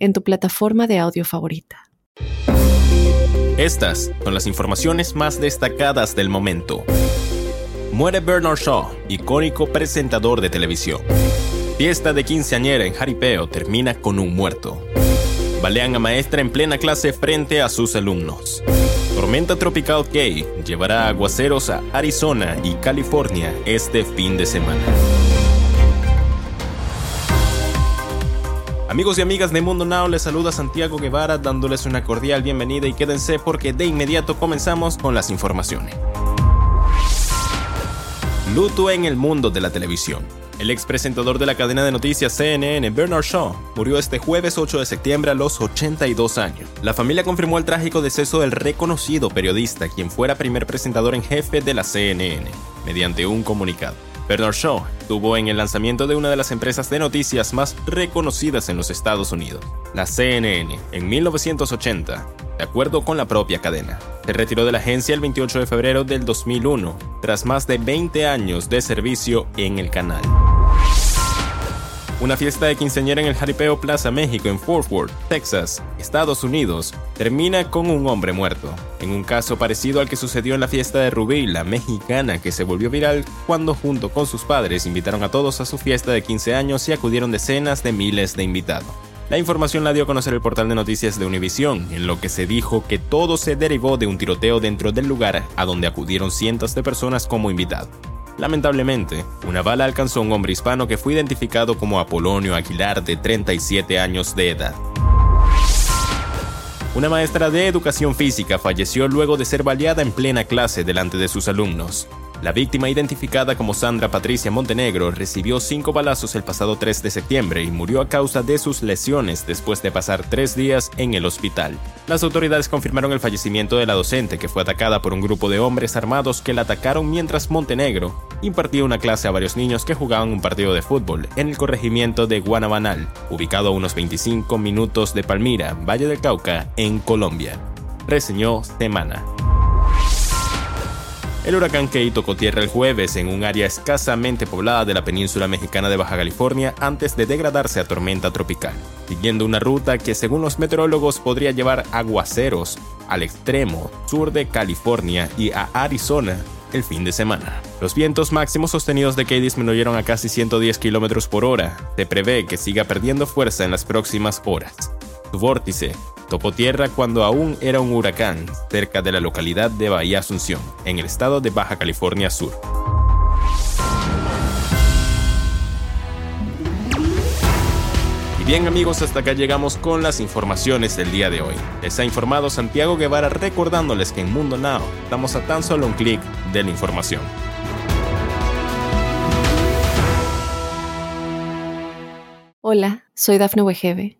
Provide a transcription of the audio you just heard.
en tu plataforma de audio favorita. Estas son las informaciones más destacadas del momento. Muere Bernard Shaw, icónico presentador de televisión. Fiesta de quinceañera en Jaripeo termina con un muerto. Balean a maestra en plena clase frente a sus alumnos. Tormenta tropical Kay llevará aguaceros a Arizona y California este fin de semana. Amigos y amigas de Mundo Now, les saluda Santiago Guevara dándoles una cordial bienvenida y quédense porque de inmediato comenzamos con las informaciones. Luto en el mundo de la televisión. El ex presentador de la cadena de noticias CNN, Bernard Shaw, murió este jueves 8 de septiembre a los 82 años. La familia confirmó el trágico deceso del reconocido periodista, quien fuera primer presentador en jefe de la CNN, mediante un comunicado. Bernard Shaw estuvo en el lanzamiento de una de las empresas de noticias más reconocidas en los Estados Unidos, la CNN, en 1980, de acuerdo con la propia cadena. Se retiró de la agencia el 28 de febrero del 2001, tras más de 20 años de servicio en el canal. Una fiesta de quinceañera en el Jaripeo Plaza México en Fort Worth, Texas, Estados Unidos, termina con un hombre muerto, en un caso parecido al que sucedió en la fiesta de Rubí, la mexicana que se volvió viral cuando junto con sus padres invitaron a todos a su fiesta de 15 años y acudieron decenas de miles de invitados. La información la dio a conocer el portal de noticias de Univision, en lo que se dijo que todo se derivó de un tiroteo dentro del lugar a donde acudieron cientos de personas como invitados. Lamentablemente, una bala alcanzó a un hombre hispano que fue identificado como Apolonio Aguilar de 37 años de edad. Una maestra de educación física falleció luego de ser baleada en plena clase delante de sus alumnos. La víctima, identificada como Sandra Patricia Montenegro, recibió cinco balazos el pasado 3 de septiembre y murió a causa de sus lesiones después de pasar tres días en el hospital. Las autoridades confirmaron el fallecimiento de la docente, que fue atacada por un grupo de hombres armados que la atacaron mientras Montenegro impartía una clase a varios niños que jugaban un partido de fútbol en el corregimiento de Guanabanal, ubicado a unos 25 minutos de Palmira, Valle del Cauca, en Colombia. Reseñó Semana. El huracán Key tocó tierra el jueves en un área escasamente poblada de la península mexicana de Baja California antes de degradarse a tormenta tropical, siguiendo una ruta que según los meteorólogos podría llevar aguaceros al extremo sur de California y a Arizona el fin de semana. Los vientos máximos sostenidos de Key disminuyeron a casi 110 km por hora. Se prevé que siga perdiendo fuerza en las próximas horas. Su vórtice topó tierra cuando aún era un huracán cerca de la localidad de Bahía Asunción, en el estado de Baja California Sur. Y bien amigos, hasta acá llegamos con las informaciones del día de hoy. Les ha informado Santiago Guevara recordándoles que en Mundo Now estamos a tan solo un clic de la información. Hola, soy Dafne Wegebe